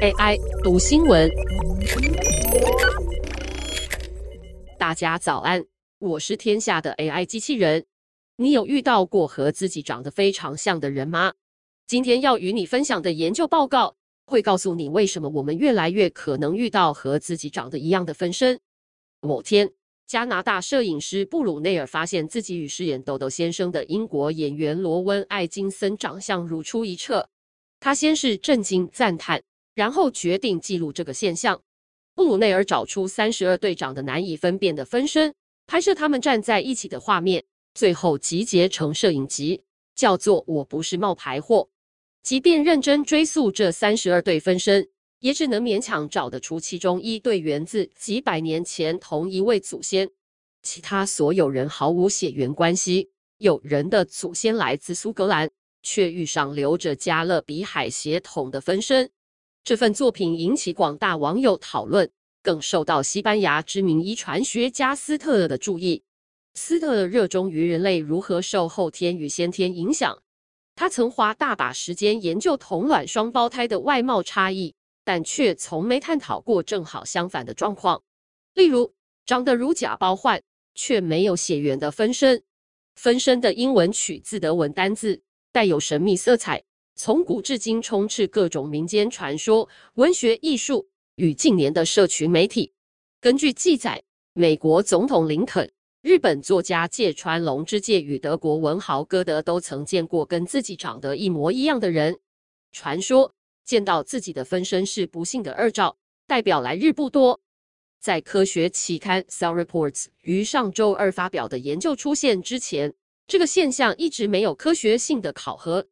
AI 读新闻，大家早安，我是天下的 AI 机器人。你有遇到过和自己长得非常像的人吗？今天要与你分享的研究报告会告诉你，为什么我们越来越可能遇到和自己长得一样的分身。某天，加拿大摄影师布鲁内尔发现自己与饰演豆豆先生的英国演员罗温·艾金森长相如出一辙。他先是震惊赞叹，然后决定记录这个现象。布鲁内尔找出三十二队长的难以分辨的分身，拍摄他们站在一起的画面，最后集结成摄影集，叫做《我不是冒牌货》。即便认真追溯这三十二对分身，也只能勉强找得出其中一对源自几百年前同一位祖先，其他所有人毫无血缘关系。有人的祖先来自苏格兰。却遇上留着加勒比海血统的分身，这份作品引起广大网友讨论，更受到西班牙知名遗传学家斯特勒的注意。斯特勒热衷于人类如何受后天与先天影响，他曾花大把时间研究同卵双胞胎的外貌差异，但却从没探讨过正好相反的状况，例如长得如假包换却没有血缘的分身。分身的英文取自德文单字。带有神秘色彩，从古至今充斥各种民间传说、文学艺术与近年的社群媒体。根据记载，美国总统林肯、日本作家芥川龙之介与德国文豪歌德都曾见过跟自己长得一模一样的人。传说见到自己的分身是不幸的预兆，代表来日不多。在科学期刊《Cell Reports》于上周二发表的研究出现之前，这个现象一直没有科学性的考核。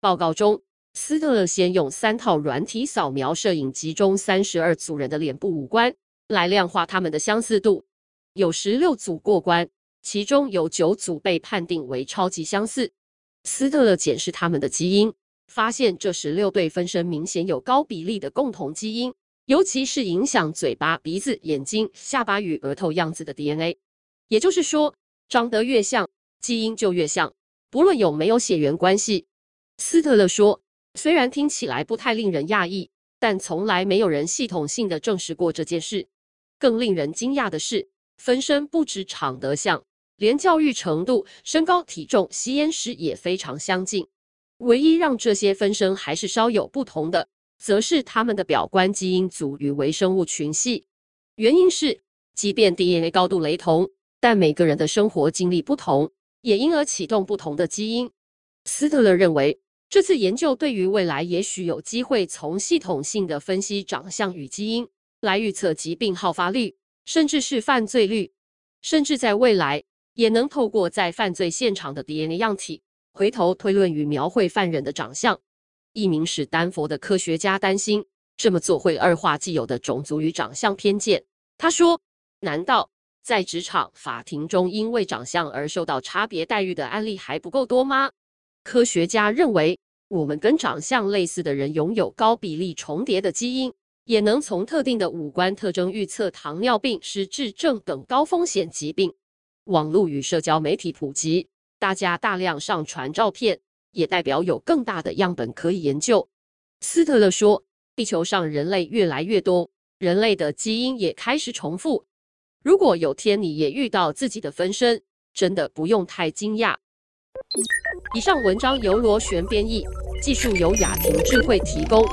报告中，斯特勒先用三套软体扫描摄影集中三十二组人的脸部五官，来量化他们的相似度。有十六组过关，其中有九组被判定为超级相似。斯特勒检视他们的基因，发现这十六对分身明显有高比例的共同基因，尤其是影响嘴巴、鼻子、眼睛、下巴与额头样子的 DNA。也就是说，长得越像，基因就越像，不论有没有血缘关系。斯特勒说：“虽然听起来不太令人讶异，但从来没有人系统性的证实过这件事。更令人惊讶的是，分身不止长得像，连教育程度、身高、体重、吸烟史也非常相近。唯一让这些分身还是稍有不同的，则是他们的表观基因组与微生物群系。原因是，即便 DNA 高度雷同，但每个人的生活经历不同。”也因而启动不同的基因。斯特勒认为，这次研究对于未来也许有机会从系统性的分析长相与基因来预测疾病好发率，甚至是犯罪率，甚至在未来也能透过在犯罪现场的 DNA 样体回头推论与描绘犯人的长相。一名史丹佛的科学家担心这么做会恶化既有的种族与长相偏见。他说：“难道？”在职场、法庭中，因为长相而受到差别待遇的案例还不够多吗？科学家认为，我们跟长相类似的人拥有高比例重叠的基因，也能从特定的五官特征预测糖尿病、失智症等高风险疾病。网络与社交媒体普及，大家大量上传照片，也代表有更大的样本可以研究。斯特勒说，地球上人类越来越多，人类的基因也开始重复。如果有天你也遇到自己的分身，真的不用太惊讶。以上文章由螺旋编译，技术由雅婷智慧提供。